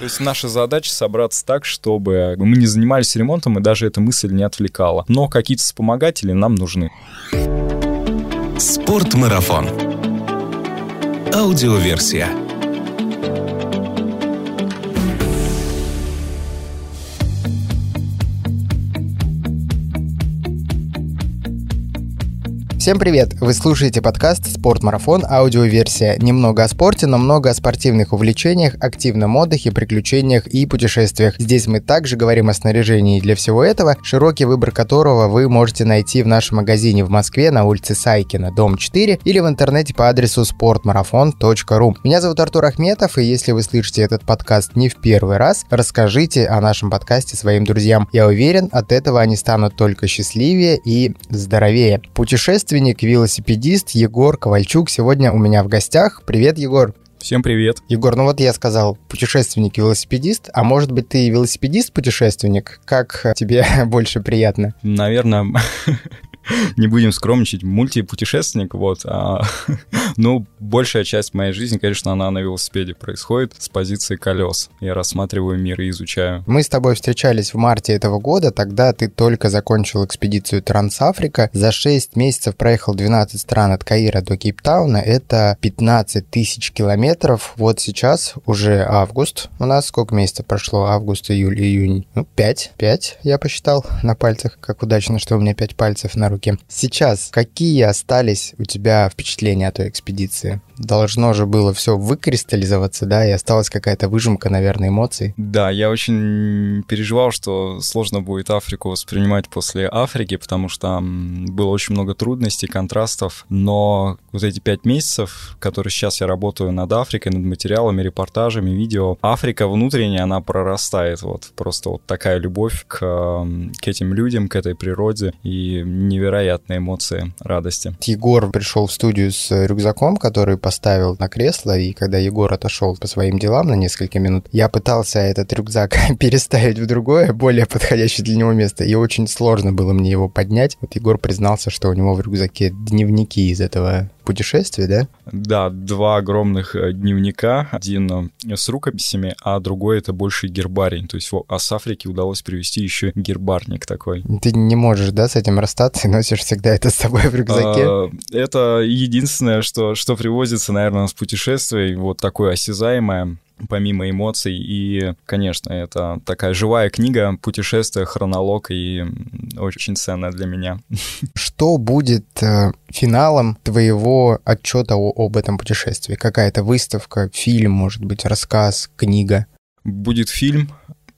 То есть наша задача собраться так, чтобы мы не занимались ремонтом, и даже эта мысль не отвлекала. Но какие-то вспомогатели нам нужны. Спортмарафон. Аудиоверсия. Всем привет! Вы слушаете подкаст «Спортмарафон. Аудиоверсия». Немного о спорте, но много о спортивных увлечениях, активном отдыхе, приключениях и путешествиях. Здесь мы также говорим о снаряжении для всего этого, широкий выбор которого вы можете найти в нашем магазине в Москве на улице Сайкина, дом 4 или в интернете по адресу sportmarathon.ru. Меня зовут Артур Ахметов, и если вы слышите этот подкаст не в первый раз, расскажите о нашем подкасте своим друзьям. Я уверен, от этого они станут только счастливее и здоровее. Путешествие путешественник, велосипедист Егор Ковальчук сегодня у меня в гостях. Привет, Егор. Всем привет. Егор, ну вот я сказал путешественник-велосипедист, а может быть ты велосипедист-путешественник? Как тебе больше приятно? Наверное, не будем скромничать, мультипутешественник, вот. А, ну, большая часть моей жизни, конечно, она на велосипеде происходит с позиции колес. Я рассматриваю мир и изучаю. Мы с тобой встречались в марте этого года, тогда ты только закончил экспедицию Трансафрика. За 6 месяцев проехал 12 стран от Каира до Кейптауна. Это 15 тысяч километров. Вот сейчас уже август. У нас сколько месяцев прошло? Август, июль, июнь. Ну, 5. 5 я посчитал на пальцах. Как удачно, что у меня 5 пальцев на руки. Сейчас, какие остались у тебя впечатления о той экспедиции? Должно же было все выкристаллизоваться, да, и осталась какая-то выжимка, наверное, эмоций. Да, я очень переживал, что сложно будет Африку воспринимать после Африки, потому что там было очень много трудностей, контрастов, но вот эти пять месяцев, которые сейчас я работаю над Африкой, над материалами, репортажами, видео, Африка внутренняя, она прорастает, вот просто вот такая любовь к, к этим людям, к этой природе и невероятные эмоции радости. Егор пришел в студию с рюкзаком, который поставил на кресло, и когда Егор отошел по своим делам на несколько минут, я пытался этот рюкзак переставить в другое, более подходящее для него место, и очень сложно было мне его поднять. Вот Егор признался, что у него в рюкзаке дневники из этого путешествий, да? Да, два огромных э, дневника. Один э, с рукописями, а другой это больше гербарий. То есть а с Африки удалось привезти еще гербарник такой. Ты не можешь, да, с этим расстаться и носишь всегда это с собой в рюкзаке? А, это единственное, что, что привозится, наверное, с путешествий. Вот такое осязаемое помимо эмоций. И, конечно, это такая живая книга, путешествие, хронолог, и очень ценная для меня. Что будет э, финалом твоего отчета о, об этом путешествии? Какая-то выставка, фильм, может быть, рассказ, книга? Будет фильм,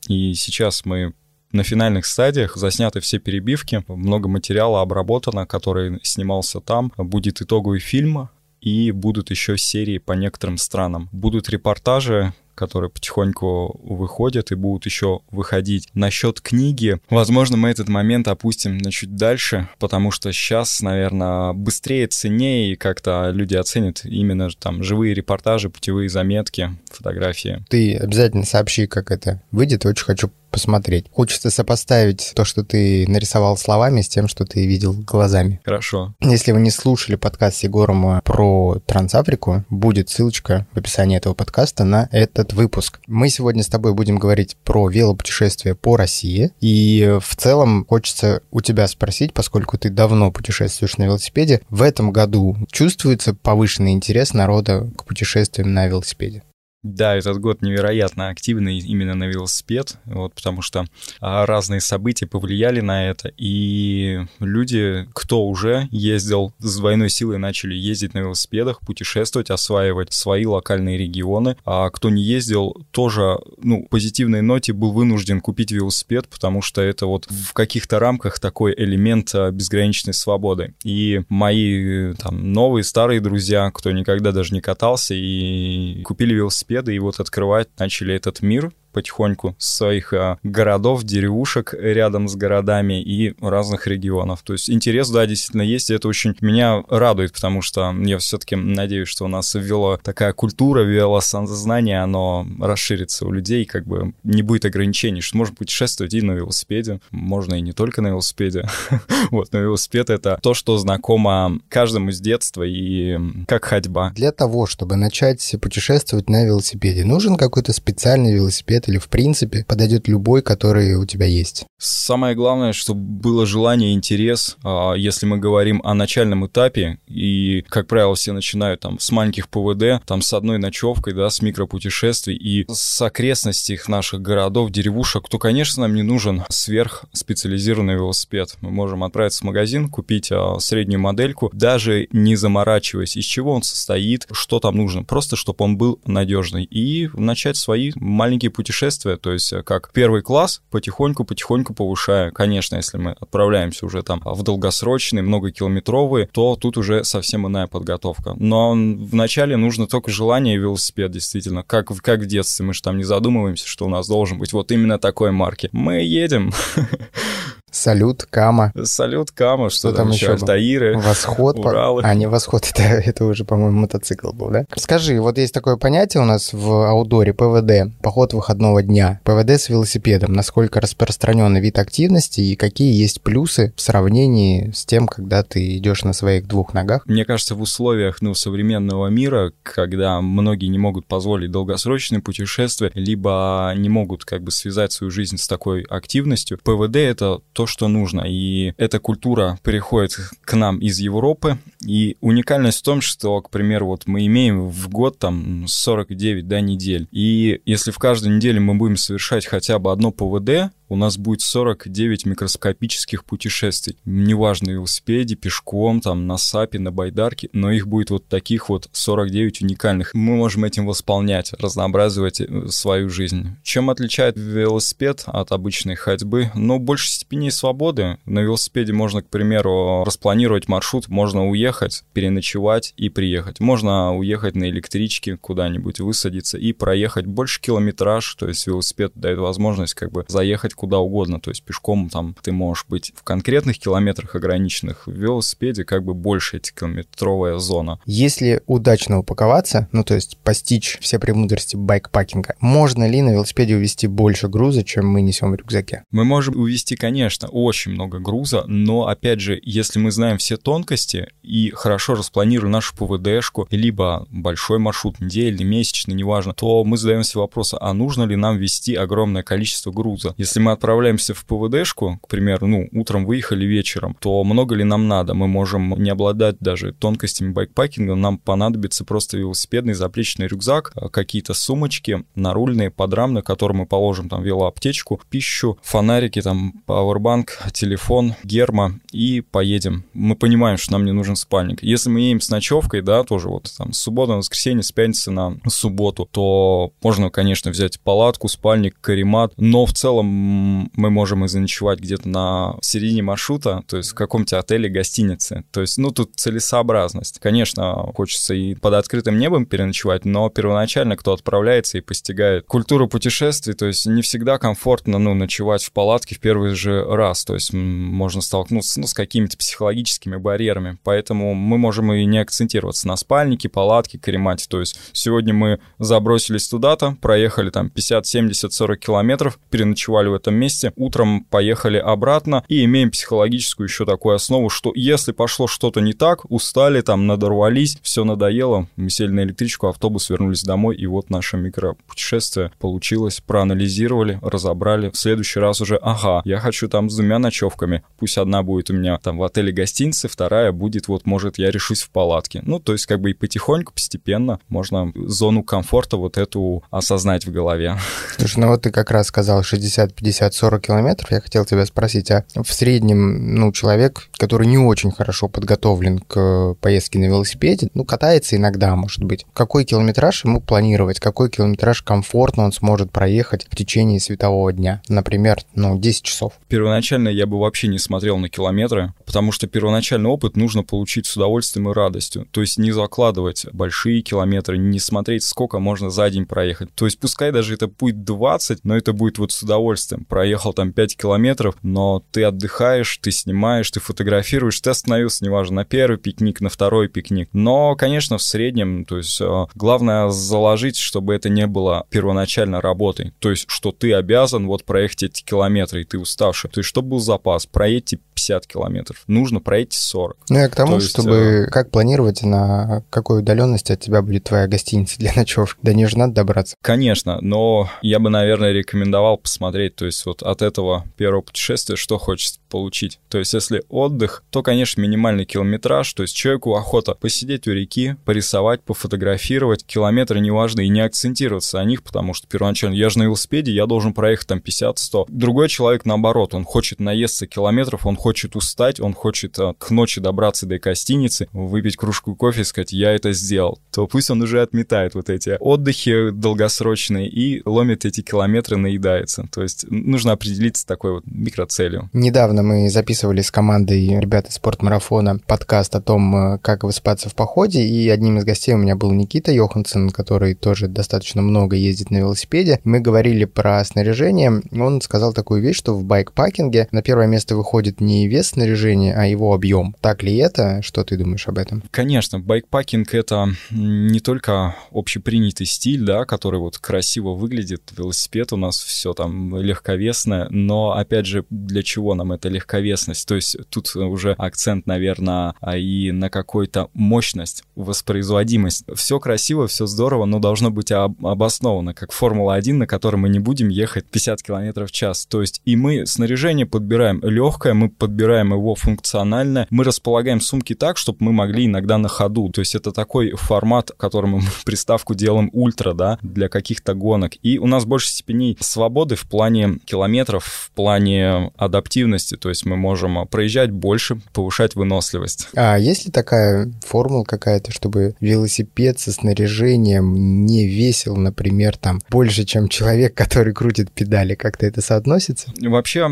и сейчас мы на финальных стадиях засняты все перебивки, много материала обработано, который снимался там. Будет итоговый фильм, и будут еще серии по некоторым странам. Будут репортажи, которые потихоньку выходят и будут еще выходить. Насчет книги, возможно, мы этот момент опустим на чуть дальше, потому что сейчас, наверное, быстрее, ценнее и как-то люди оценят именно там живые репортажи, путевые заметки, фотографии. Ты обязательно сообщи, как это выйдет. Очень хочу посмотреть. Хочется сопоставить то, что ты нарисовал словами, с тем, что ты видел глазами. Хорошо. Если вы не слушали подкаст с Егором про Трансафрику, будет ссылочка в описании этого подкаста на этот выпуск. Мы сегодня с тобой будем говорить про велопутешествие по России. И в целом хочется у тебя спросить, поскольку ты давно путешествуешь на велосипеде, в этом году чувствуется повышенный интерес народа к путешествиям на велосипеде? Да, этот год невероятно активный именно на велосипед, вот, потому что а, разные события повлияли на это, и люди, кто уже ездил с двойной силой, начали ездить на велосипедах, путешествовать, осваивать свои локальные регионы, а кто не ездил, тоже, ну, позитивной ноте был вынужден купить велосипед, потому что это вот в каких-то рамках такой элемент а, безграничной свободы. И мои там новые, старые друзья, кто никогда даже не катался и купили велосипед, велосипеды и вот открывать начали этот мир потихоньку своих а, городов, деревушек рядом с городами и разных регионов. То есть интерес, да, действительно есть, и это очень меня радует, потому что я все-таки надеюсь, что у нас ввела такая культура, ввела сознание, оно расширится у людей, как бы не будет ограничений, что можно путешествовать и на велосипеде, можно и не только на велосипеде. вот, но велосипед — это то, что знакомо каждому с детства и как ходьба. Для того, чтобы начать путешествовать на велосипеде, нужен какой-то специальный велосипед или, в принципе, подойдет любой, который у тебя есть? Самое главное, чтобы было желание интерес. А, если мы говорим о начальном этапе, и, как правило, все начинают там с маленьких ПВД, там с одной ночевкой, да, с микропутешествий и с окрестностей наших городов, деревушек, то, конечно, нам не нужен сверхспециализированный велосипед. Мы можем отправиться в магазин, купить а, среднюю модельку, даже не заморачиваясь, из чего он состоит, что там нужно, просто чтобы он был надежный. И начать свои маленькие путешествия, то есть э, как первый класс, потихоньку-потихоньку повышая. Конечно, если мы отправляемся уже там в долгосрочные, многокилометровые, то тут уже совсем иная подготовка. Но вначале нужно только желание и велосипед, действительно. Как, как в детстве, мы же там не задумываемся, что у нас должен быть вот именно такой марки. Мы едем. Салют, Кама. Салют, Кама, что, что там, еще? Альтаиры, Восход. Уралы. А, не Восход, это, это уже, по-моему, мотоцикл был, да? Скажи, вот есть такое понятие у нас в аудоре ПВД, поход выходного дня. ПВД с велосипедом. Насколько распространенный вид активности и какие есть плюсы в сравнении с тем, когда ты идешь на своих двух ногах? Мне кажется, в условиях ну, современного мира, когда многие не могут позволить долгосрочные путешествия, либо не могут как бы связать свою жизнь с такой активностью, ПВД — это то, то, что нужно. И эта культура приходит к нам из Европы. И уникальность в том, что, к примеру, вот мы имеем в год там 49 да, недель. И если в каждой неделе мы будем совершать хотя бы одно ПВД, у нас будет 49 микроскопических путешествий. Неважно, велосипеде, пешком, там, на САПе, на байдарке, но их будет вот таких вот 49 уникальных. Мы можем этим восполнять, разнообразивать э, свою жизнь. Чем отличает велосипед от обычной ходьбы? Ну, больше степени свободы. На велосипеде можно, к примеру, распланировать маршрут, можно уехать, переночевать и приехать. Можно уехать на электричке куда-нибудь, высадиться и проехать больше километраж, то есть велосипед дает возможность как бы заехать куда угодно, то есть пешком там ты можешь быть в конкретных километрах ограниченных, в велосипеде как бы больше эти километровая зона. Если удачно упаковаться, ну то есть постичь все премудрости байкпакинга, можно ли на велосипеде увезти больше груза, чем мы несем в рюкзаке? Мы можем увезти, конечно, очень много груза, но опять же, если мы знаем все тонкости и хорошо распланируем нашу ПВДшку, либо большой маршрут, недельный, месячный, неважно, то мы задаемся вопросом, а нужно ли нам вести огромное количество груза? Если мы отправляемся в ПВДшку, к примеру, ну, утром выехали вечером, то много ли нам надо? Мы можем не обладать даже тонкостями байкпакинга, нам понадобится просто велосипедный заплечный рюкзак, а, какие-то сумочки, нарульные, подрамные, которые мы положим там велоаптечку, пищу, фонарики, там, пауэрбанк, телефон, герма и поедем. Мы понимаем, что нам не нужен спальник. Если мы едем с ночевкой, да, тоже вот там с субботы на воскресенье, с пятницы на субботу, то можно, конечно, взять палатку, спальник, каремат, но в целом мы можем и заночевать где-то на середине маршрута, то есть в каком-то отеле, гостинице. То есть, ну, тут целесообразность. Конечно, хочется и под открытым небом переночевать, но первоначально кто отправляется и постигает культуру путешествий, то есть не всегда комфортно, ну, ночевать в палатке в первый же раз, то есть можно столкнуться, ну, с какими-то психологическими барьерами, поэтому мы можем и не акцентироваться на спальнике, палатке, каремате, то есть сегодня мы забросились туда-то, проехали там 50, 70, 40 километров, переночевали в этом месте, утром поехали обратно и имеем психологическую еще такую основу, что если пошло что-то не так, устали, там, надорвались, все надоело, мы сели на электричку, автобус, вернулись домой, и вот наше микропутешествие получилось, проанализировали, разобрали. В следующий раз уже, ага, я хочу там с двумя ночевками, пусть одна будет у меня там в отеле гостиницы, вторая будет вот, может, я решусь в палатке. Ну, то есть как бы и потихоньку, постепенно можно зону комфорта вот эту осознать в голове. Слушай, ну вот ты как раз сказал 60-50 50-40 километров. Я хотел тебя спросить, а в среднем, ну, человек, который не очень хорошо подготовлен к поездке на велосипеде, ну, катается иногда, может быть, какой километраж ему планировать, какой километраж комфортно он сможет проехать в течение светового дня? Например, ну, 10 часов. Первоначально я бы вообще не смотрел на километры, потому что первоначальный опыт нужно получить с удовольствием и радостью. То есть не закладывать большие километры, не смотреть, сколько можно за день проехать. То есть пускай даже это будет 20, но это будет вот с удовольствием. Проехал там 5 километров, но ты отдыхаешь, ты снимаешь, ты фотографируешь, ты остановился, неважно, на первый пикник, на второй пикник. Но, конечно, в среднем, то есть э, главное заложить, чтобы это не было первоначально работой. То есть, что ты обязан вот проехать эти километры, и ты уставший. То есть, чтобы был запас, проедьте 50 километров, нужно пройти 40. Ну, я к тому, есть, чтобы э... как планировать, на какой удаленности от тебя будет твоя гостиница для ночевки. До нее же надо добраться. Конечно, но я бы, наверное, рекомендовал посмотреть, то есть вот от этого первого путешествия, что хочется получить. То есть если отдых, то, конечно, минимальный километраж, то есть человеку охота посидеть у реки, порисовать, пофотографировать, километры неважно, и не акцентироваться на них, потому что первоначально я же на велосипеде, я должен проехать там 50-100. Другой человек, наоборот, он хочет наесться километров, он хочет устать, он хочет а, к ночи добраться до гостиницы, выпить кружку кофе и сказать, я это сделал. То пусть он уже отметает вот эти отдыхи долгосрочные и ломит эти километры, наедается. То есть нужно определиться такой вот микроцелью. Недавно мы записывали с командой ребят из спортмарафона подкаст о том, э, как выспаться в походе, и одним из гостей у меня был Никита Йоханссон, который тоже достаточно много ездит на велосипеде. Мы говорили про снаряжение. Он сказал такую вещь, что в байкпакинге на первое место выходит не вес снаряжения, а его объем. Так ли это? Что ты думаешь об этом? Конечно, байкпакинг — это не только общепринятый стиль, да, который вот красиво выглядит. Велосипед у нас все там легковесное, но, опять же, для чего нам эта легковесность? То есть тут уже акцент, наверное, и на какую-то мощность, воспроизводимость. Все красиво, все здорово, но должно быть об обосновано, как Формула-1, на которой мы не будем ехать 50 км в час. То есть и мы снаряжение подбираем легкое, мы подбираем его функционально, мы располагаем сумки так, чтобы мы могли иногда на ходу. То есть это такой формат, которому мы приставку делаем ультра, да, для каких-то гонок. И у нас больше степеней свободы в плане километров, в плане адаптивности. То есть мы можем проезжать больше, повышать выносливость. А есть ли такая формула какая-то, чтобы велосипед со снаряжением не весил, например, там больше, чем человек, который крутит педали? Как-то это соотносится? Вообще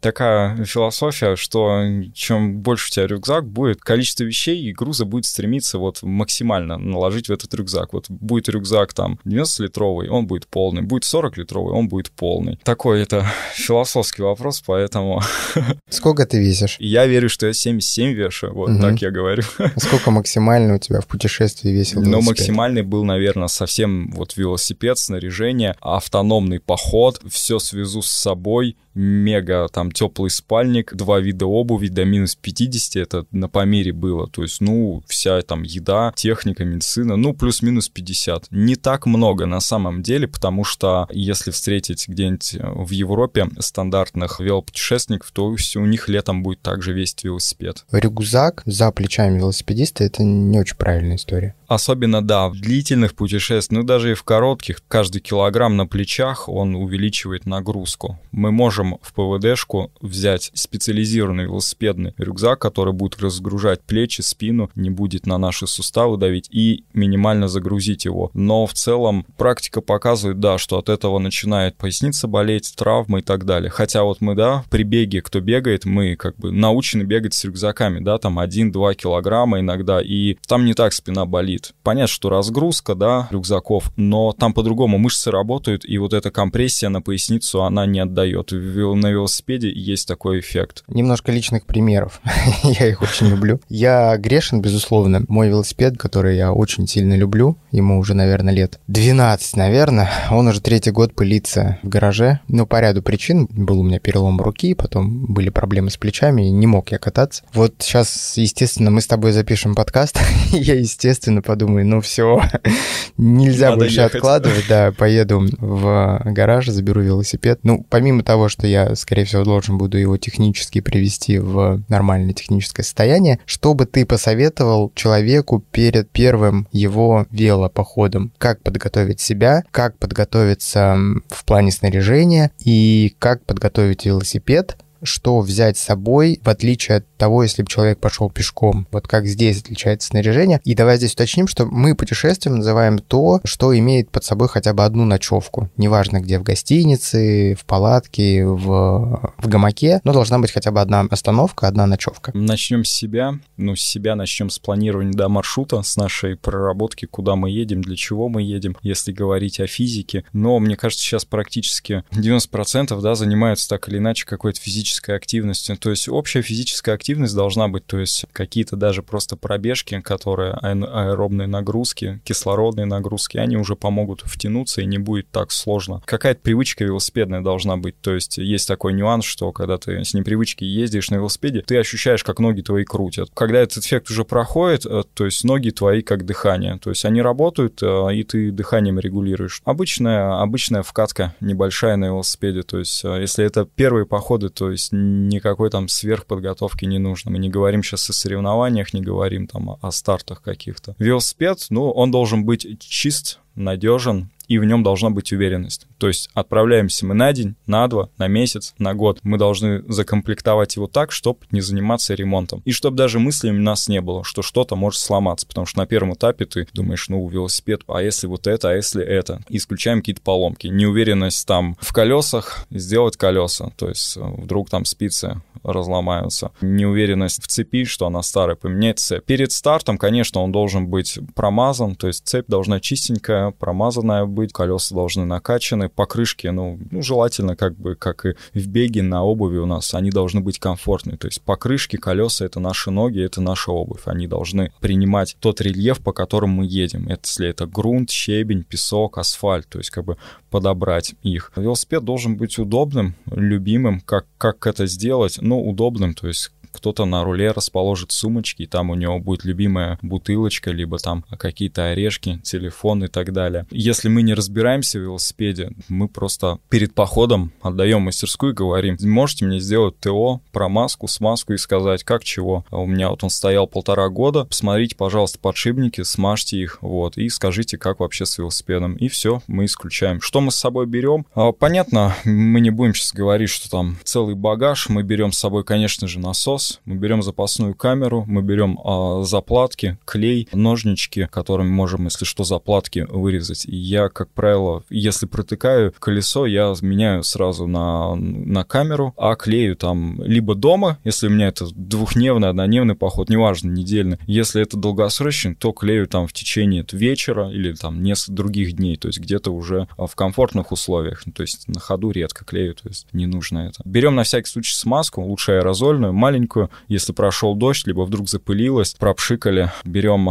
такая философия, что чем больше у тебя рюкзак будет, количество вещей и груза будет стремиться вот максимально наложить в этот рюкзак. Вот будет рюкзак там 90-литровый, он будет полный, будет 40-литровый, он будет полный. Такой это философский вопрос, поэтому... Сколько ты весишь? Я верю, что я 77 вешу, вот угу. так я говорю. А сколько максимально у тебя в путешествии весил Ну, максимальный был, наверное, совсем вот велосипед, снаряжение, автономный поход, все свезу с собой, мега там теплый спальник, два вида обуви до минус 50, это на Памире было, то есть, ну, вся там еда, техника, медицина, ну, плюс-минус 50. Не так много на самом деле, потому что если встретить где-нибудь в Европе стандартных велопутешественников, то у них летом будет также весь велосипед. Рюкзак за плечами велосипедиста — это не очень правильная история. Особенно, да, в длительных путешествиях, ну даже и в коротких, каждый килограмм на плечах, он увеличивает нагрузку. Мы можем в ПВДшку взять специализированный велосипедный рюкзак, который будет разгружать плечи, спину, не будет на наши суставы давить и минимально загрузить его. Но в целом практика показывает, да, что от этого начинает поясница болеть, травмы и так далее. Хотя вот мы, да, при беге, кто бегает, мы как бы научены бегать с рюкзаками, да, там 1-2 килограмма иногда, и там не так спина болит. Понятно, что разгрузка, да, рюкзаков, но там по-другому мышцы работают, и вот эта компрессия на поясницу, она не отдает. На велосипеде есть такой эффект. Немножко личных примеров. я их очень люблю. Я грешен, безусловно. Мой велосипед, который я очень сильно люблю, ему уже, наверное, лет 12, наверное, он уже третий год пылится в гараже. Ну, по ряду причин. Был у меня перелом руки, потом были проблемы с плечами, и не мог я кататься. Вот сейчас, естественно, мы с тобой запишем подкаст. я, естественно, подумаю, ну все, нельзя Надо больше ехать. откладывать, да, поеду в гараж, заберу велосипед. Ну, помимо того, что что я, скорее всего, должен буду его технически привести в нормальное техническое состояние. Что бы ты посоветовал человеку перед первым его велопоходом? Как подготовить себя, как подготовиться в плане снаряжения и как подготовить велосипед, что взять с собой, в отличие от того, если бы человек пошел пешком. Вот как здесь отличается снаряжение. И давай здесь уточним, что мы путешествием называем то, что имеет под собой хотя бы одну ночевку. Неважно где, в гостинице, в палатке, в, в гамаке, но должна быть хотя бы одна остановка, одна ночевка. Начнем с себя. Ну, с себя начнем с планирования да, маршрута, с нашей проработки, куда мы едем, для чего мы едем, если говорить о физике. Но мне кажется, сейчас практически 90% да, занимаются так или иначе какой-то физической физической активностью. То есть общая физическая активность должна быть, то есть какие-то даже просто пробежки, которые аэробные нагрузки, кислородные нагрузки, они уже помогут втянуться и не будет так сложно. Какая-то привычка велосипедная должна быть. То есть есть такой нюанс, что когда ты с непривычки ездишь на велосипеде, ты ощущаешь, как ноги твои крутят. Когда этот эффект уже проходит, э, то есть ноги твои как дыхание. То есть они работают, э, и ты дыханием регулируешь. Обычная, обычная вкатка небольшая на велосипеде. То есть э, если это первые походы, то есть есть никакой там сверхподготовки не нужно. Мы не говорим сейчас о соревнованиях, не говорим там о стартах каких-то. Велосипед, ну, он должен быть чист, надежен, и в нем должна быть уверенность. То есть отправляемся мы на день, на два, на месяц, на год. Мы должны закомплектовать его так, чтобы не заниматься ремонтом. И чтобы даже мыслями у нас не было, что что-то может сломаться. Потому что на первом этапе ты думаешь, ну, велосипед, а если вот это, а если это? Исключаем какие-то поломки. Неуверенность там в колесах, сделать колеса. То есть э, вдруг там спицы разломаются. Неуверенность в цепи, что она старая, поменять цепь. Перед стартом, конечно, он должен быть промазан, то есть цепь должна чистенькая, промазанная быть, колеса должны накачаны, покрышки, ну, ну, желательно как бы, как и в беге на обуви у нас, они должны быть комфортные, то есть покрышки, колеса — это наши ноги, это наша обувь, они должны принимать тот рельеф, по которому мы едем, это, если это грунт, щебень, песок, асфальт, то есть как бы подобрать их. Велосипед должен быть удобным, любимым, как, как это сделать, ну, удобным, то есть кто-то на руле расположит сумочки, и там у него будет любимая бутылочка, либо там какие-то орешки, телефон и так далее. Если мы не разбираемся в велосипеде, мы просто перед походом отдаем мастерскую и говорим, можете мне сделать ТО, промазку, смазку и сказать, как чего. А у меня вот он стоял полтора года, посмотрите, пожалуйста, подшипники, смажьте их, вот, и скажите, как вообще с велосипедом. И все, мы исключаем. Что мы с собой берем? А, понятно, мы не будем сейчас говорить, что там целый багаж, мы берем с собой, конечно же, насос, насос, мы берем запасную камеру, мы берем а, заплатки, клей, ножнички, которыми можем, если что, заплатки вырезать. И я, как правило, если протыкаю колесо, я меняю сразу на, на камеру, а клею там либо дома, если у меня это двухдневный, однодневный поход, неважно, недельный. Если это долгосрочный, то клею там в течение вечера или там несколько других дней, то есть где-то уже в комфортных условиях, то есть на ходу редко клею, то есть не нужно это. Берем на всякий случай смазку, лучше аэрозольную, маленькую, маленькую. Если прошел дождь, либо вдруг запылилось, пропшикали, берем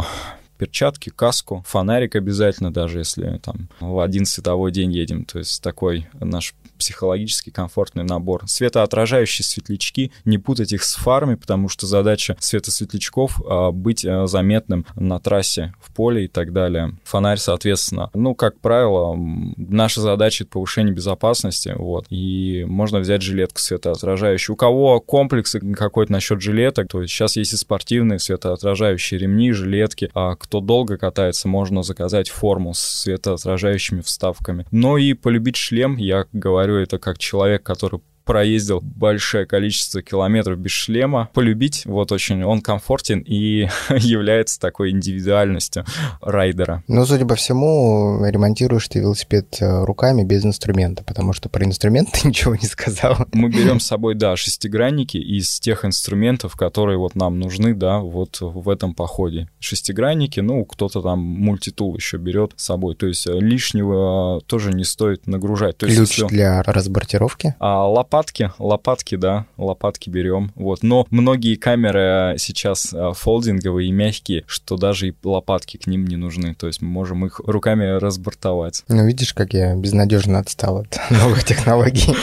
перчатки, каску, фонарик обязательно, даже если там в один световой день едем. То есть такой наш психологически комфортный набор. Светоотражающие светлячки, не путать их с фарами, потому что задача светосветлячков а, быть а, заметным на трассе, в поле и так далее. Фонарь, соответственно, ну, как правило, наша задача — это повышение безопасности, вот, и можно взять жилетку светоотражающую. У кого комплексы какой-то насчет жилеток, то есть сейчас есть и спортивные светоотражающие ремни, жилетки, а кто долго катается, можно заказать форму с светоотражающими вставками. Но и полюбить шлем, я говорю, говорю это как человек, который проездил большое количество километров без шлема, полюбить, вот очень он комфортен и является такой индивидуальностью райдера. Ну, судя по всему, ремонтируешь ты велосипед э, руками без инструмента, потому что про инструмент ты ничего не сказал. Мы берем с собой, да, шестигранники из тех инструментов, которые вот нам нужны, да, вот в этом походе. Шестигранники, ну, кто-то там мультитул еще берет с собой, то есть лишнего тоже не стоит нагружать. То Ключ есть, если... для разбортировки? А, лопата лопатки, лопатки, да, лопатки берем, вот. Но многие камеры сейчас а, фолдинговые и мягкие, что даже и лопатки к ним не нужны, то есть мы можем их руками разбортовать. Ну, видишь, как я безнадежно отстал от новых технологий.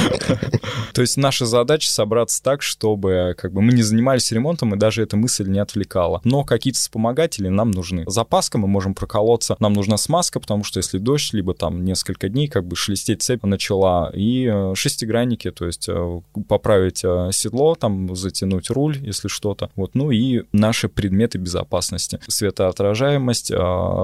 То есть наша задача собраться так, чтобы как бы мы не занимались ремонтом, и даже эта мысль не отвлекала. Но какие-то вспомогатели нам нужны. Запаска мы можем проколоться, нам нужна смазка, потому что если дождь, либо там несколько дней, как бы шелестеть цепь начала, и э, шестигранники, то есть есть э, поправить э, седло, там затянуть руль, если что-то. Вот, ну и наши предметы безопасности. Светоотражаемость,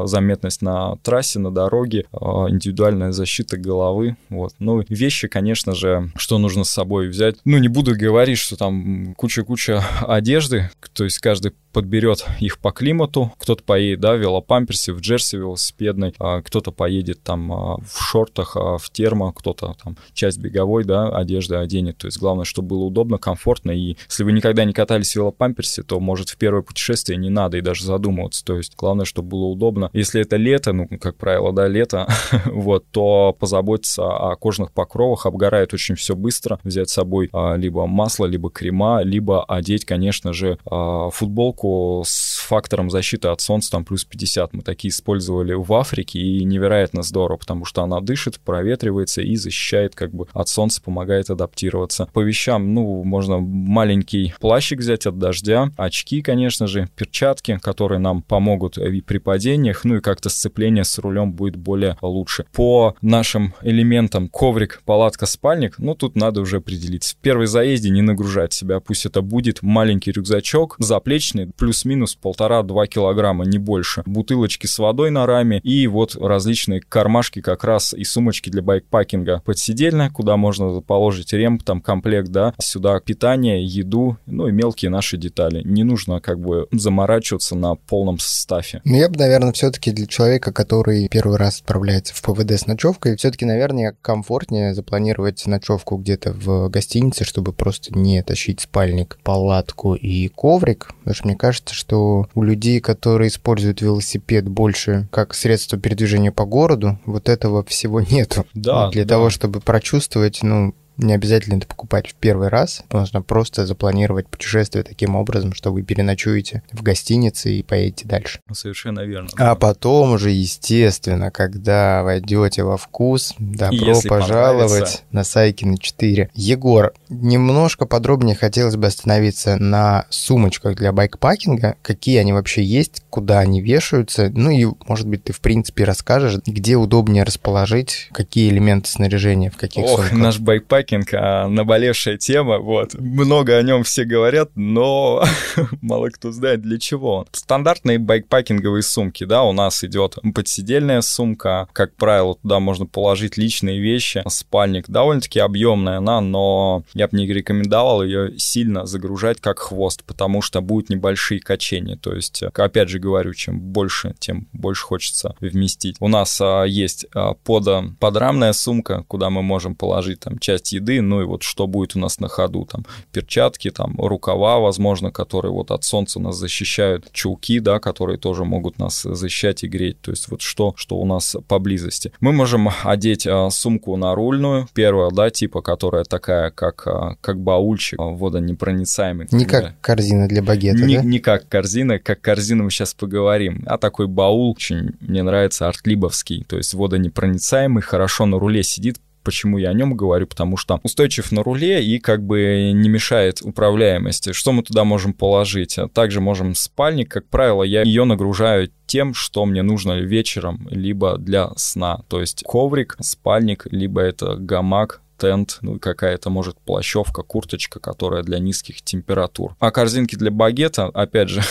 заметность на трассе, на дороге, индивидуальная защита головы. Вот. Ну, вещи, конечно же, что нужно с собой взять. Ну, не буду говорить, что там куча-куча одежды, то есть каждый подберет их по климату. Кто-то поедет, да, в велопамперсе, в джерси велосипедной, а кто-то поедет там а, в шортах, а, в термо, кто-то там часть беговой, да, одежды оденет. То есть главное, чтобы было удобно, комфортно. И если вы никогда не катались в велопамперсе, то, может, в первое путешествие не надо и даже задумываться. То есть главное, чтобы было удобно. Если это лето, ну, как правило, да, лето, вот, то позаботиться о кожных покровах. Обгорает очень все быстро. Взять с собой либо масло, либо крема, либо одеть, конечно же, футболку футболку с фактором защиты от солнца, там плюс 50. Мы такие использовали в Африке, и невероятно здорово, потому что она дышит, проветривается и защищает как бы от солнца, помогает адаптироваться. По вещам, ну, можно маленький плащик взять от дождя, очки, конечно же, перчатки, которые нам помогут и при падениях, ну и как-то сцепление с рулем будет более лучше. По нашим элементам коврик, палатка, спальник, ну тут надо уже определиться. В первой заезде не нагружать себя, пусть это будет маленький рюкзачок, заплечный, плюс-минус полтора-два килограмма, не больше. Бутылочки с водой на раме и вот различные кармашки как раз и сумочки для байкпакинга. Подсидельная, куда можно положить ремп, там комплект, да, сюда питание, еду, ну и мелкие наши детали. Не нужно как бы заморачиваться на полном составе. Ну, я бы, наверное, все-таки для человека, который первый раз отправляется в ПВД с ночевкой, все-таки, наверное, комфортнее запланировать ночевку где-то в гостинице, чтобы просто не тащить спальник, палатку и коврик, потому что мне кажется, что у людей, которые используют велосипед больше как средство передвижения по городу, вот этого всего нету. Да. Для да. того, чтобы прочувствовать, ну, не обязательно это покупать в первый раз. Можно просто запланировать путешествие таким образом, что вы переночуете в гостинице и поедете дальше. Совершенно верно. А потом уже, естественно, когда войдете во вкус, добро пожаловать на Сайкина 4. Егор, немножко подробнее хотелось бы остановиться на сумочках для байкпакинга. Какие они вообще есть, куда они вешаются. Ну и, может быть, ты в принципе расскажешь, где удобнее расположить, какие элементы снаряжения в каких Ох, сумках. наш байкпакинг, а, наболевшая тема, вот. Много о нем все говорят, но мало кто знает для чего. Стандартные байкпакинговые сумки, да, у нас идет подсидельная сумка, как правило, туда можно положить личные вещи, спальник, довольно-таки объемная она, но я бы не рекомендовал ее сильно загружать как хвост, потому что будут небольшие качения, то есть, опять же говорю, чем больше, тем больше хочется вместить. У нас а, есть а, под, подрамная сумка, куда мы можем положить там часть еды, ну и вот что будет у нас на ходу, там перчатки, там рукава, возможно, которые вот от солнца нас защищают, чулки, да, которые тоже могут нас защищать и греть, то есть вот что, что у нас поблизости. Мы можем одеть а, сумку нарульную, первая, да, типа, которая такая, как, а, как баульчик, а, водонепроницаемый. Не как корзина для багета, не, да? не как корзина, как корзина мы сейчас поговорим, а такой баул очень мне нравится артлибовский, то есть водонепроницаемый, хорошо на руле сидит, Почему я о нем говорю? Потому что устойчив на руле и как бы не мешает управляемости. Что мы туда можем положить? Также можем спальник, как правило, я ее нагружаю тем, что мне нужно вечером, либо для сна. То есть коврик, спальник, либо это гамак, тент, ну какая-то, может, плащевка, курточка, которая для низких температур. А корзинки для багета, опять же,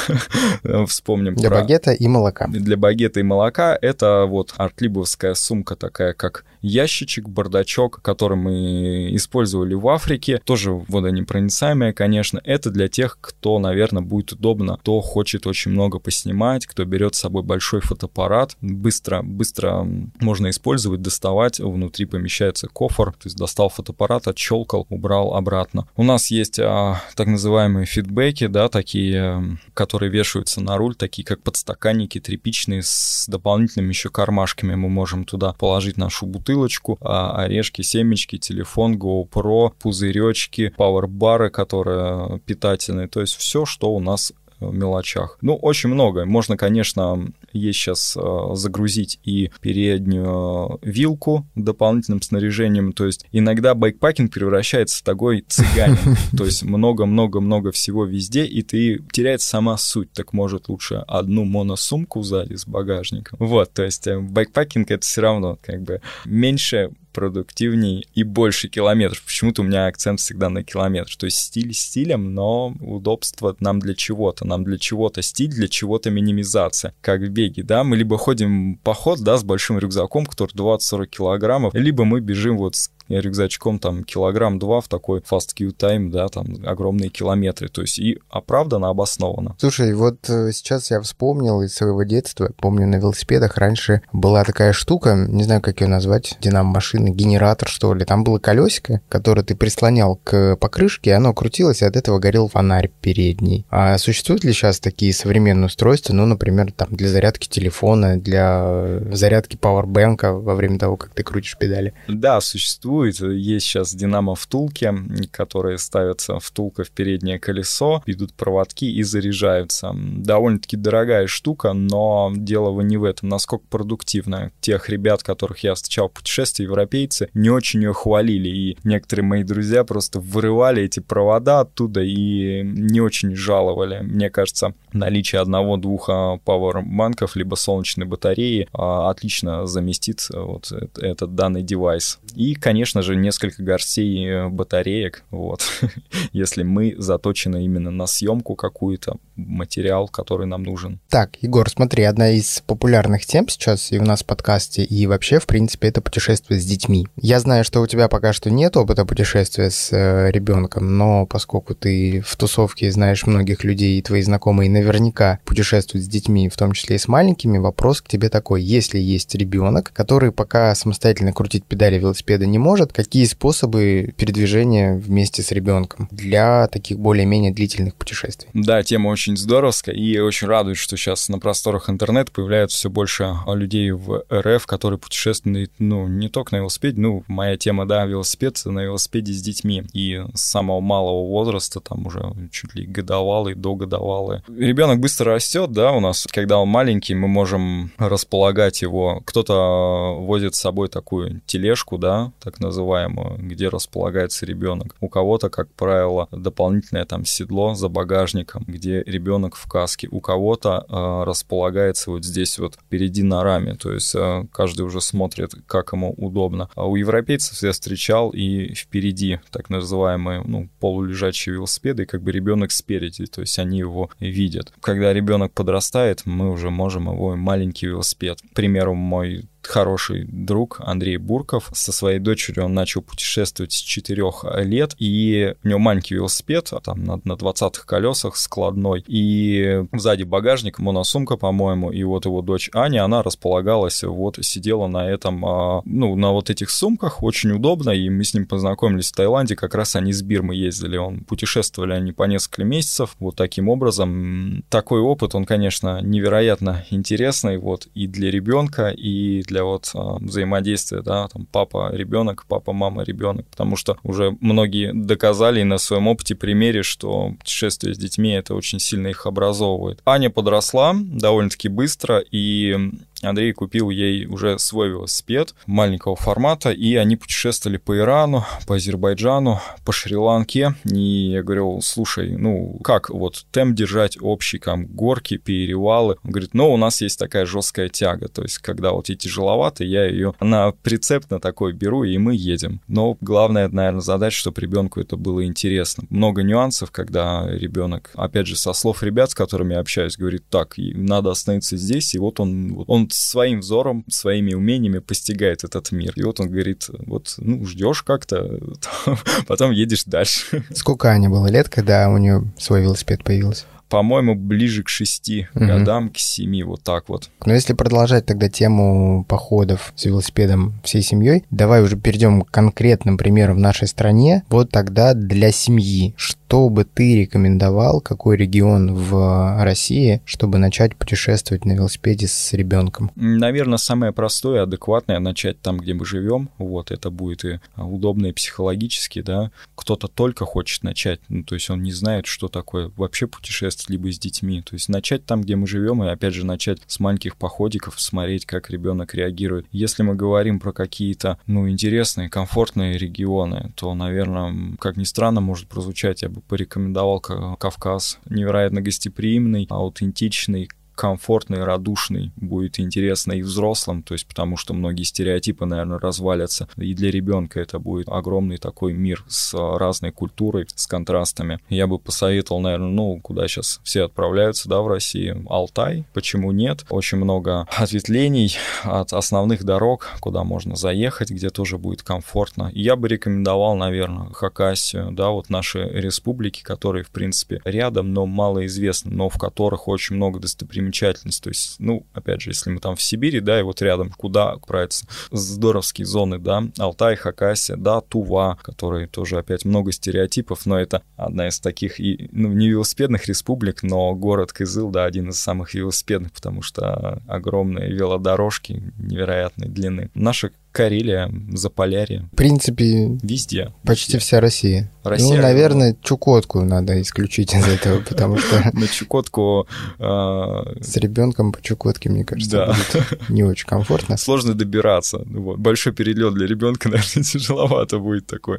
вспомним Для про... багета и молока. Для багета и молока это вот артлибовская сумка такая, как ящичек, бардачок, который мы использовали в Африке. Тоже водонепроницаемая, конечно. Это для тех, кто, наверное, будет удобно, кто хочет очень много поснимать, кто берет с собой большой фотоаппарат. Быстро, быстро можно использовать, доставать. Внутри помещается кофр. Есть достал фотоаппарат, отщелкал, убрал обратно. У нас есть а, так называемые фидбэки, да, такие, а, которые вешаются на руль, такие как подстаканники тряпичные с дополнительными еще кармашками. Мы можем туда положить нашу бутылочку, а, орешки, семечки, телефон, GoPro, пузыречки, пауэрбары, которые питательные. То есть все, что у нас мелочах. Ну, очень много. Можно, конечно, есть сейчас э, загрузить и переднюю вилку дополнительным снаряжением. То есть иногда байкпакинг превращается в такой цыганин. То есть много-много-много всего везде, и ты теряется сама суть. Так может лучше одну моносумку сзади с багажником. Вот, то есть э, байкпакинг это все равно как бы меньше продуктивней и больше километров. Почему-то у меня акцент всегда на километр. То есть стиль стилем, но удобство нам для чего-то. Нам для чего-то стиль, для чего-то минимизация. Как в беге, да, мы либо ходим поход, да, с большим рюкзаком, который 20-40 килограммов, либо мы бежим вот с рюкзачком там килограмм-два в такой fast Q time, да, там огромные километры. То есть и оправдано, обосновано. Слушай, вот э, сейчас я вспомнил из своего детства, помню, на велосипедах раньше была такая штука, не знаю, как ее назвать, динамо-машина, генератор, что ли. Там было колесико, которое ты прислонял к покрышке, оно крутилось, и от этого горел фонарь передний. А существуют ли сейчас такие современные устройства, ну, например, там для зарядки телефона, для зарядки пауэрбэнка во время того, как ты крутишь педали? Да, существует существует. Есть сейчас динамо втулки, которые ставятся втулка в переднее колесо, идут проводки и заряжаются. Довольно-таки дорогая штука, но дело не в этом, насколько продуктивно. Тех ребят, которых я встречал в путешествии, европейцы, не очень ее хвалили, и некоторые мои друзья просто вырывали эти провода оттуда и не очень жаловали. Мне кажется, наличие одного-двух пауэрбанков либо солнечной батареи а, отлично заместит вот этот данный девайс. И, конечно, конечно же, несколько горстей э, батареек, вот, если мы заточены именно на съемку какую-то, материал, который нам нужен. Так, Егор, смотри, одна из популярных тем сейчас и у нас в подкасте, и вообще, в принципе, это путешествие с детьми. Я знаю, что у тебя пока что нет опыта путешествия с э, ребенком, но поскольку ты в тусовке знаешь многих людей, и твои знакомые наверняка путешествуют с детьми, в том числе и с маленькими, вопрос к тебе такой. Если есть ребенок, который пока самостоятельно крутить педали велосипеда не может, может, какие способы передвижения вместе с ребенком для таких более-менее длительных путешествий. Да, тема очень здоровская, и очень радует, что сейчас на просторах интернета появляется все больше людей в РФ, которые путешествуют, ну, не только на велосипеде, ну, моя тема, да, велосипед на велосипеде с детьми, и с самого малого возраста, там уже чуть ли годовалый, до годовалый. Ребенок быстро растет, да, у нас, когда он маленький, мы можем располагать его, кто-то возит с собой такую тележку, да, так называемую, называемую, где располагается ребенок. У кого-то, как правило, дополнительное там седло за багажником, где ребенок в каске. У кого-то э, располагается вот здесь вот впереди на раме, то есть э, каждый уже смотрит, как ему удобно. А у европейцев я встречал и впереди так называемые ну, полулежачие велосипеды, и как бы ребенок спереди, то есть они его видят. Когда ребенок подрастает, мы уже можем его маленький велосипед. К примеру, мой хороший друг Андрей Бурков. Со своей дочерью он начал путешествовать с 4 лет, и у него маленький велосипед, а там на, на 20-х колесах складной, и сзади багажник, моносумка, по-моему, и вот его дочь Аня, она располагалась, вот сидела на этом, а, ну, на вот этих сумках, очень удобно, и мы с ним познакомились в Таиланде, как раз они с Бирмы ездили, он путешествовали они по несколько месяцев, вот таким образом. Такой опыт, он, конечно, невероятно интересный, вот, и для ребенка, и для для вот а, взаимодействия, да, там папа, ребенок, папа, мама, ребенок, потому что уже многие доказали и на своем опыте примере, что путешествие с детьми это очень сильно их образовывает. Аня подросла довольно-таки быстро, и Андрей купил ей уже свой велосипед маленького формата, и они путешествовали по Ирану, по Азербайджану, по Шри-Ланке. И я говорил, слушай, ну как вот темп держать общий, там горки, перевалы. Он говорит, ну у нас есть такая жесткая тяга, то есть когда вот эти тяжеловато, я ее на прицеп на такой беру, и мы едем. Но главная, наверное, задача, чтобы ребенку это было интересно. Много нюансов, когда ребенок, опять же, со слов ребят, с которыми я общаюсь, говорит, так, надо остановиться здесь, и вот он, он своим взором, своими умениями постигает этот мир. И вот он говорит, вот, ну, ждешь как-то, потом едешь дальше. Сколько Ане было лет, когда у нее свой велосипед появился? По-моему, ближе к шести угу. годам, к семи, вот так вот. Но если продолжать тогда тему походов с велосипедом всей семьей, давай уже перейдем к конкретным примерам в нашей стране. Вот тогда для семьи, что бы ты рекомендовал, какой регион в России, чтобы начать путешествовать на велосипеде с ребенком? Наверное, самое простое, адекватное начать там, где мы живем. Вот, это будет и удобно и психологически, да. Кто-то только хочет начать, ну, то есть он не знает, что такое вообще путешествие путешествовать, либо с детьми. То есть начать там, где мы живем, и опять же начать с маленьких походиков, смотреть, как ребенок реагирует. Если мы говорим про какие-то, ну, интересные, комфортные регионы, то, наверное, как ни странно может прозвучать, я бы порекомендовал Кавказ. Невероятно гостеприимный, аутентичный, комфортный, радушный, будет интересно и взрослым, то есть потому что многие стереотипы, наверное, развалятся. И для ребенка это будет огромный такой мир с разной культурой, с контрастами. Я бы посоветовал, наверное, ну, куда сейчас все отправляются, да, в России, Алтай, почему нет? Очень много ответвлений от основных дорог, куда можно заехать, где тоже будет комфортно. Я бы рекомендовал, наверное, Хакасию, да, вот наши республики, которые, в принципе, рядом, но малоизвестны, но в которых очень много достопримечательностей достопримечательность. То есть, ну, опять же, если мы там в Сибири, да, и вот рядом, куда отправиться? Здоровские зоны, да, Алтай, Хакасия, да, Тува, которые тоже опять много стереотипов, но это одна из таких, и, ну, не велосипедных республик, но город Кызыл, да, один из самых велосипедных, потому что огромные велодорожки невероятной длины. Наша Карелия, Заполярье. В принципе, везде. Почти везде. вся Россия. Россия. Ну, наверное, Чукотку надо исключить из этого, потому что... На Чукотку... А, с ребенком по Чукотке, мне кажется, будет не очень комфортно. Сложно добираться. Большой перелет для ребенка, наверное, тяжеловато будет такой.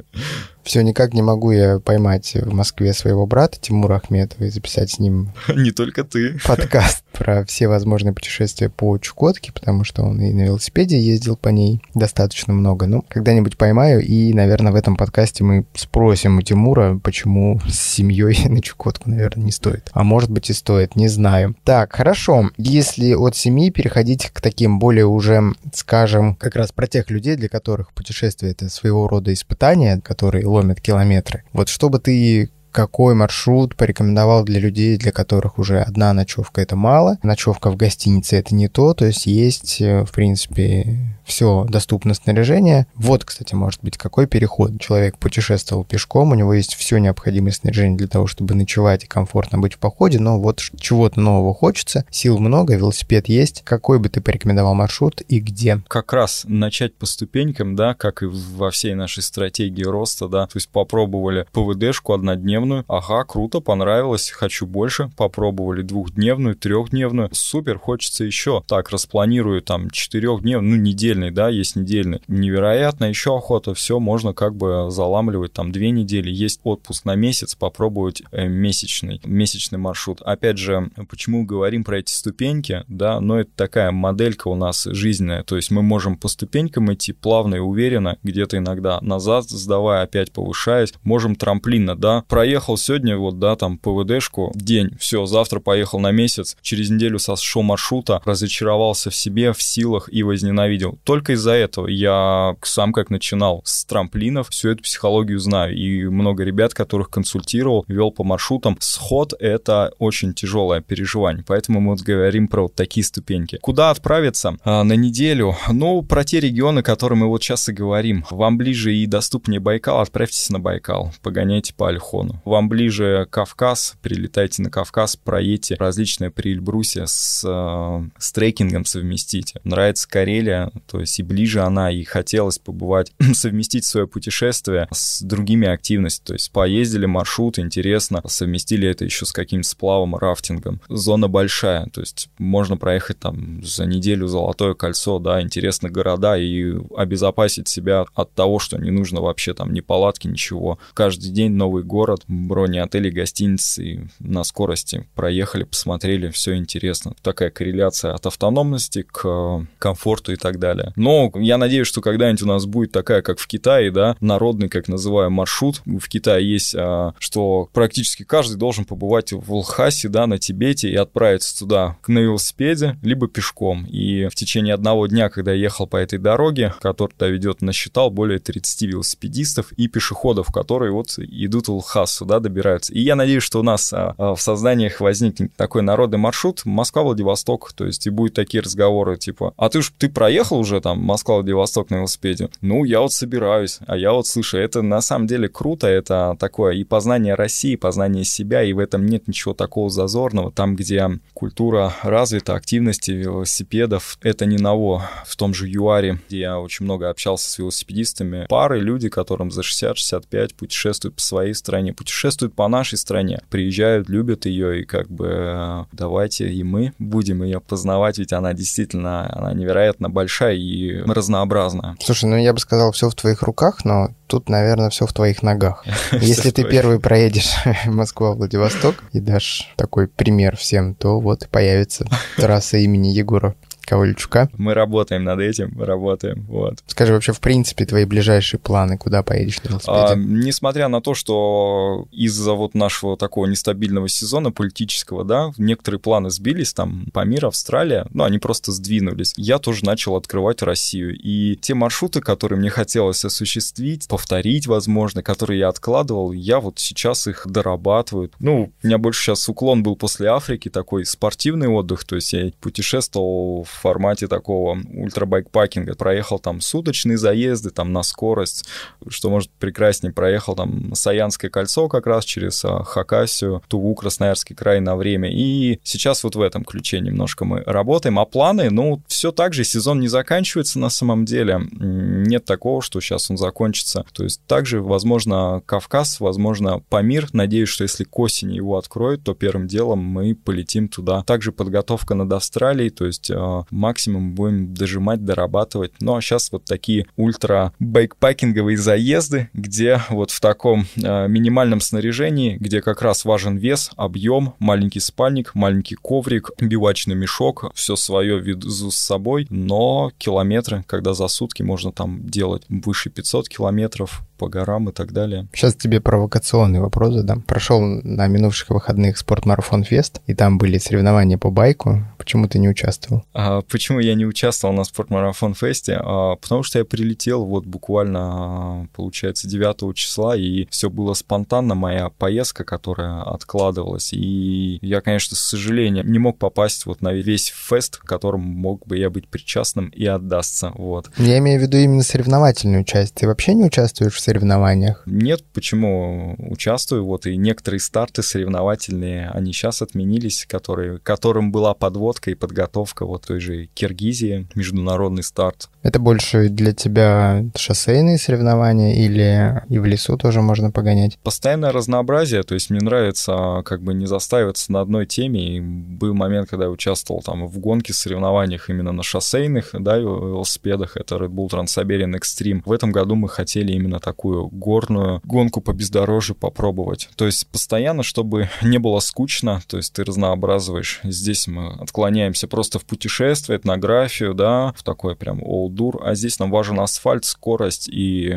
Все никак не могу я поймать в Москве своего брата Тимура Ахметова и записать с ним... Не только ты. Подкаст про все возможные путешествия по Чукотке, потому что он и на велосипеде ездил по ней достаточно много. Ну, когда-нибудь поймаю, и, наверное, в этом подкасте мы спросим у Тимура, почему с семьей на Чукотку, наверное, не стоит. А может быть и стоит, не знаю. Так, хорошо. Если от семьи переходить к таким более уже, скажем, как раз про тех людей, для которых путешествие — это своего рода испытание, которые ломят километры. Вот чтобы ты какой маршрут порекомендовал для людей, для которых уже одна ночевка это мало, ночевка в гостинице это не то, то есть есть, э, в принципе, все доступно снаряжение. Вот, кстати, может быть, какой переход. Человек путешествовал пешком, у него есть все необходимое снаряжение для того, чтобы ночевать и комфортно быть в походе, но вот чего-то нового хочется, сил много, велосипед есть. Какой бы ты порекомендовал маршрут и где? Как раз начать по ступенькам, да, как и во всей нашей стратегии роста, да, то есть попробовали ПВДшку однодневную, ага, круто, понравилось, хочу больше, попробовали двухдневную, трехдневную, супер, хочется еще. Так, распланирую там четырехдневную, ну, недельный, да, есть недельный. Невероятно, еще охота, все, можно как бы заламливать там две недели. Есть отпуск на месяц, попробовать э, месячный, месячный маршрут. Опять же, почему говорим про эти ступеньки, да, но это такая моделька у нас жизненная, то есть мы можем по ступенькам идти плавно и уверенно, где-то иногда назад сдавая, опять повышаясь, можем трамплинно, да, проехал сегодня вот, да, там ПВДшку, день, все, завтра поехал на месяц, через неделю сошел маршрута, разочаровался в себе, в силах и возненавидел только из-за этого я сам как начинал с трамплинов, всю эту психологию знаю. И много ребят, которых консультировал, вел по маршрутам. Сход — это очень тяжелое переживание. Поэтому мы вот говорим про вот такие ступеньки. Куда отправиться а, на неделю? Ну, про те регионы, которые мы вот сейчас и говорим. Вам ближе и доступнее Байкал, отправьтесь на Байкал, погоняйте по Альхону. Вам ближе Кавказ, прилетайте на Кавказ, проедьте различные при Эльбрусе с, э, с трекингом совместите. Нравится Карелия, то есть и ближе она, и хотелось побывать, совместить свое путешествие с другими активностями, то есть поездили маршрут, интересно, совместили это еще с каким-то сплавом, рафтингом. Зона большая, то есть можно проехать там за неделю Золотое кольцо, да, интересно города и обезопасить себя от того, что не нужно вообще там ни палатки, ничего. Каждый день новый город, брони отели, гостиницы, и на скорости проехали, посмотрели, все интересно. Такая корреляция от автономности к комфорту и так далее. Но я надеюсь, что когда-нибудь у нас будет такая, как в Китае, да, народный, как называем, маршрут. В Китае есть, а, что практически каждый должен побывать в Лхасе, да, на Тибете и отправиться туда на велосипеде, либо пешком. И в течение одного дня, когда я ехал по этой дороге, которая туда ведет, насчитал более 30 велосипедистов и пешеходов, которые вот идут в Лхасу, да, добираются. И я надеюсь, что у нас а, а, в сознаниях возникнет такой народный маршрут Москва-Владивосток, то есть и будут такие разговоры, типа, а ты ж ты проехал уже там Москва-Владивосток на велосипеде. Ну, я вот собираюсь, а я вот, слушай, это на самом деле круто, это такое и познание России, и познание себя, и в этом нет ничего такого зазорного. Там, где культура развита, активности велосипедов, это не ново. В том же ЮАРе, где я очень много общался с велосипедистами, пары, люди, которым за 60-65 путешествуют по своей стране, путешествуют по нашей стране, приезжают, любят ее, и как бы э, давайте и мы будем ее познавать, ведь она действительно, она невероятно большая и разнообразная. Слушай, ну я бы сказал, все в твоих руках, но тут, наверное, все в твоих ногах. Если ты первый проедешь Москва-Владивосток и дашь такой пример всем, то вот появится трасса имени Егора Ковальчука. Мы работаем над этим, работаем, вот. Скажи, вообще, в принципе, твои ближайшие планы, куда поедешь на велосипеде? А, несмотря на то, что из-за вот нашего такого нестабильного сезона политического, да, некоторые планы сбились, там, Памир, Австралия, ну, они просто сдвинулись. Я тоже начал открывать Россию, и те маршруты, которые мне хотелось осуществить, повторить, возможно, которые я откладывал, я вот сейчас их дорабатываю. Ну, у меня больше сейчас уклон был после Африки, такой спортивный отдых, то есть я путешествовал в формате такого ультрабайкпакинга. Проехал там суточные заезды, там на скорость, что может прекраснее, проехал там Саянское кольцо как раз через а, Хакасию, Туву, Красноярский край на время. И сейчас вот в этом ключе немножко мы работаем. А планы, ну, все так же, сезон не заканчивается на самом деле. Нет такого, что сейчас он закончится. То есть также, возможно, Кавказ, возможно, Памир. Надеюсь, что если к осени его откроют, то первым делом мы полетим туда. Также подготовка над Австралией, то есть а, максимум будем дожимать, дорабатывать. Ну а сейчас вот такие ультра байкпакинговые заезды, где вот в таком э, минимальном снаряжении, где как раз важен вес, объем, маленький спальник, маленький коврик, бивачный мешок, все свое везу с собой, но километры, когда за сутки можно там делать выше 500 километров, по горам и так далее. Сейчас тебе провокационный вопрос задам. Прошел на минувших выходных спортмарафон Фест, и там были соревнования по байку. Почему ты не участвовал? А, почему я не участвовал на спортмарафон Фесте? А, потому что я прилетел вот буквально, получается, 9 числа, и все было спонтанно, моя поездка, которая откладывалась. И я, конечно, с сожалением не мог попасть вот на весь фест, к которому мог бы я быть причастным и отдастся. Вот. Я имею в виду именно соревновательную часть. Ты вообще не участвуешь в соревнованиях? Нет, почему участвую? Вот и некоторые старты соревновательные, они сейчас отменились, которые, которым была подводка и подготовка вот той же Киргизии, международный старт. Это больше для тебя шоссейные соревнования или и в лесу тоже можно погонять? Постоянное разнообразие, то есть мне нравится как бы не застаиваться на одной теме. И был момент, когда я участвовал там в гонке, соревнованиях именно на шоссейных, да, велосипедах, это Red Bull Trans-Siberian Extreme. В этом году мы хотели именно так такую горную гонку по бездорожью попробовать. То есть постоянно, чтобы не было скучно, то есть ты разнообразываешь. Здесь мы отклоняемся просто в путешествие, этнографию, да, в такой прям олдур, а здесь нам важен асфальт, скорость и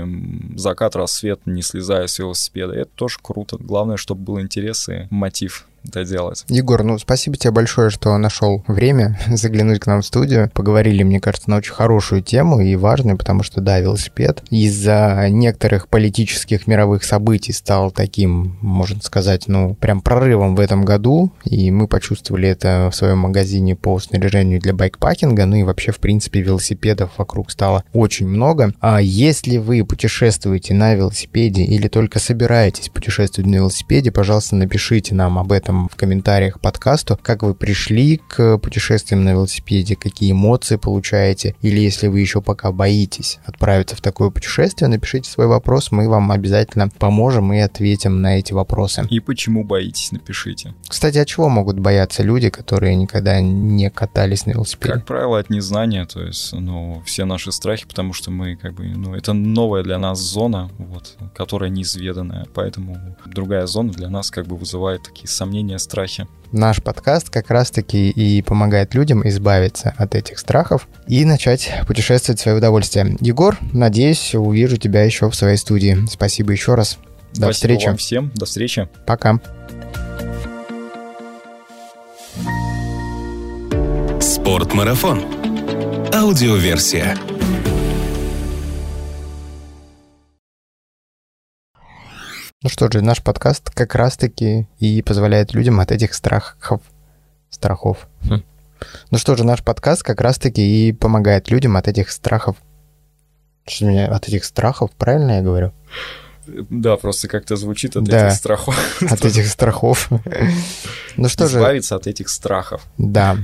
закат, рассвет, не слезая с велосипеда. Это тоже круто. Главное, чтобы был интерес и мотив это делать. Егор, ну спасибо тебе большое, что нашел время заглянуть к нам в студию. Поговорили, мне кажется, на очень хорошую тему и важную, потому что, да, велосипед из-за некоторых политических мировых событий стал таким, можно сказать, ну, прям прорывом в этом году, и мы почувствовали это в своем магазине по снаряжению для байкпакинга, ну и вообще, в принципе, велосипедов вокруг стало очень много. А если вы путешествуете на велосипеде или только собираетесь путешествовать на велосипеде, пожалуйста, напишите нам об этом этом в комментариях подкасту, как вы пришли к путешествиям на велосипеде, какие эмоции получаете, или если вы еще пока боитесь отправиться в такое путешествие, напишите свой вопрос, мы вам обязательно поможем и ответим на эти вопросы. И почему боитесь, напишите. Кстати, от чего могут бояться люди, которые никогда не катались на велосипеде? Как правило, от незнания, то есть, ну, все наши страхи, потому что мы, как бы, ну, это новая для нас зона, вот, которая неизведанная, поэтому другая зона для нас, как бы, вызывает такие сомнения сомнения, страхи. Наш подкаст как раз-таки и помогает людям избавиться от этих страхов и начать путешествовать в свое удовольствие. Егор, надеюсь, увижу тебя еще в своей студии. Спасибо еще раз. До Спасибо встречи. вам всем. До встречи. Пока. Спортмарафон. Аудиоверсия. Ну что же, наш подкаст как раз-таки и позволяет людям от этих страхов... Страхов. Хм. Ну что же, наш подкаст как раз-таки и помогает людям от этих страхов... Что меня от этих страхов, правильно я говорю? Да, просто как-то звучит от да, этих страхов. От этих страхов. Ну что же... Избавиться от этих страхов. Да.